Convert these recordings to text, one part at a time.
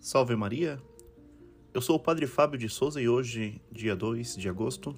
Salve Maria! Eu sou o Padre Fábio de Souza e hoje, dia 2 de agosto,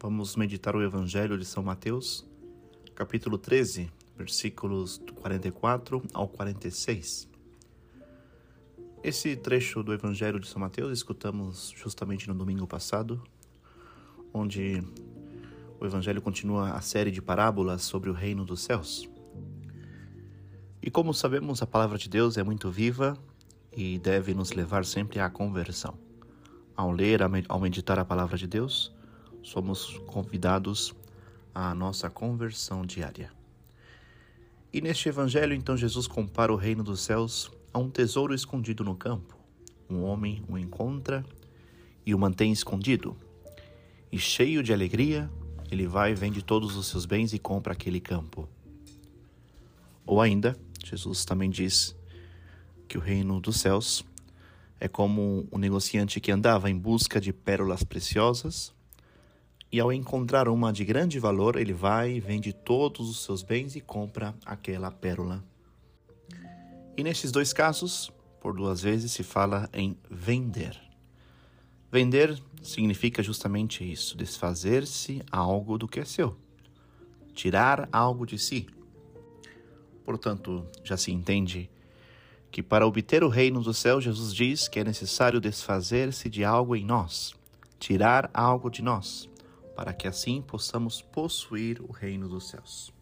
vamos meditar o Evangelho de São Mateus, capítulo 13, versículos 44 ao 46. Esse trecho do Evangelho de São Mateus escutamos justamente no domingo passado, onde o Evangelho continua a série de parábolas sobre o reino dos céus. E como sabemos, a palavra de Deus é muito viva e deve nos levar sempre à conversão. Ao ler, ao meditar a palavra de Deus, somos convidados à nossa conversão diária. E neste evangelho, então, Jesus compara o reino dos céus a um tesouro escondido no campo. Um homem o encontra e o mantém escondido. E cheio de alegria, ele vai, vende todos os seus bens e compra aquele campo. Ou ainda, Jesus também diz que o reino dos céus é como um negociante que andava em busca de pérolas preciosas e ao encontrar uma de grande valor, ele vai, vende todos os seus bens e compra aquela pérola. E nesses dois casos, por duas vezes se fala em vender. Vender significa justamente isso, desfazer-se algo do que é seu, tirar algo de si. Portanto, já se entende que para obter o reino do céu, Jesus diz que é necessário desfazer-se de algo em nós, tirar algo de nós, para que assim possamos possuir o reino dos céus.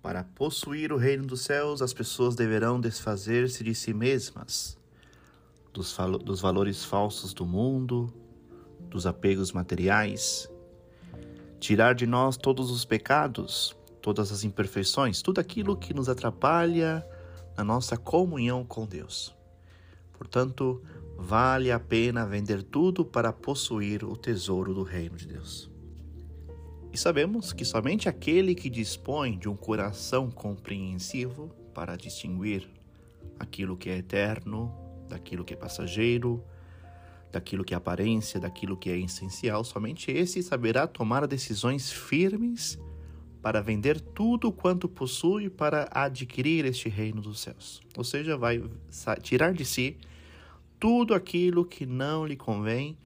Para possuir o reino dos céus, as pessoas deverão desfazer-se de si mesmas, dos, dos valores falsos do mundo, dos apegos materiais, tirar de nós todos os pecados, todas as imperfeições, tudo aquilo que nos atrapalha na nossa comunhão com Deus. Portanto, vale a pena vender tudo para possuir o tesouro do reino de Deus. E sabemos que somente aquele que dispõe de um coração compreensivo para distinguir aquilo que é eterno daquilo que é passageiro, daquilo que é aparência, daquilo que é essencial, somente esse saberá tomar decisões firmes para vender tudo quanto possui para adquirir este reino dos céus. Ou seja, vai tirar de si tudo aquilo que não lhe convém,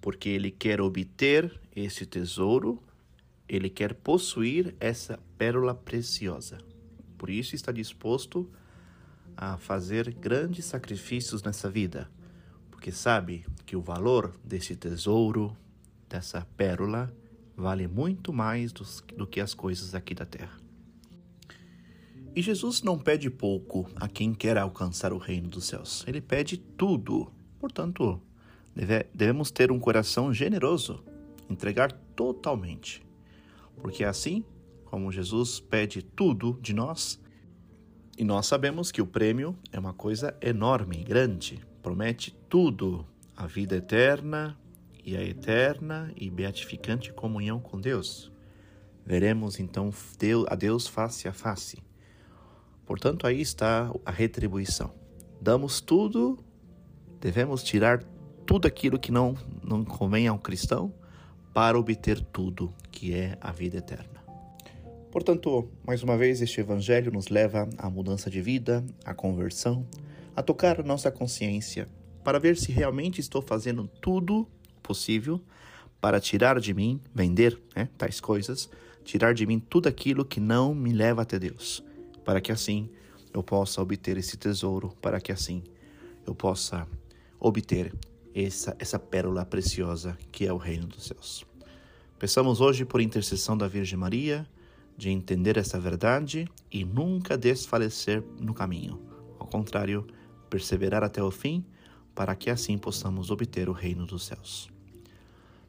porque ele quer obter esse tesouro, ele quer possuir essa pérola preciosa. Por isso está disposto a fazer grandes sacrifícios nessa vida, porque sabe que o valor desse tesouro, dessa pérola, vale muito mais do que as coisas aqui da terra. E Jesus não pede pouco a quem quer alcançar o reino dos céus. Ele pede tudo. Portanto, deve, devemos ter um coração generoso, entregar totalmente. Porque assim como Jesus pede tudo de nós, e nós sabemos que o prêmio é uma coisa enorme, grande, promete tudo: a vida eterna, e a eterna e beatificante comunhão com Deus. Veremos então a Deus face a face. Portanto, aí está a retribuição. Damos tudo, devemos tirar tudo aquilo que não, não convém ao cristão para obter tudo, que é a vida eterna. Portanto, mais uma vez, este Evangelho nos leva à mudança de vida, à conversão, a tocar a nossa consciência, para ver se realmente estou fazendo tudo possível para tirar de mim, vender né, tais coisas, tirar de mim tudo aquilo que não me leva até Deus, para que assim eu possa obter esse tesouro, para que assim eu possa obter essa, essa pérola preciosa que é o reino dos céus. Peçamos hoje, por intercessão da Virgem Maria, de entender essa verdade e nunca desfalecer no caminho. Ao contrário, perseverar até o fim, para que assim possamos obter o reino dos céus.